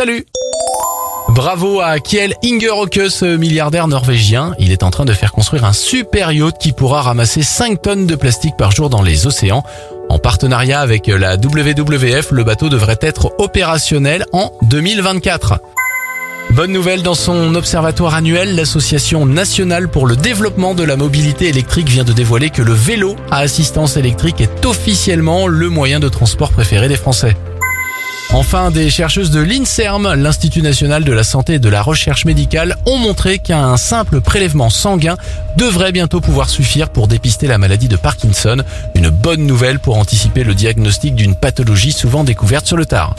Salut Bravo à Kjell Inge Rokke, milliardaire norvégien. Il est en train de faire construire un super yacht qui pourra ramasser 5 tonnes de plastique par jour dans les océans. En partenariat avec la WWF, le bateau devrait être opérationnel en 2024. Bonne nouvelle, dans son observatoire annuel, l'Association nationale pour le développement de la mobilité électrique vient de dévoiler que le vélo à assistance électrique est officiellement le moyen de transport préféré des Français. Enfin, des chercheuses de l'INSERM, l'Institut national de la santé et de la recherche médicale, ont montré qu'un simple prélèvement sanguin devrait bientôt pouvoir suffire pour dépister la maladie de Parkinson. Une bonne nouvelle pour anticiper le diagnostic d'une pathologie souvent découverte sur le tard.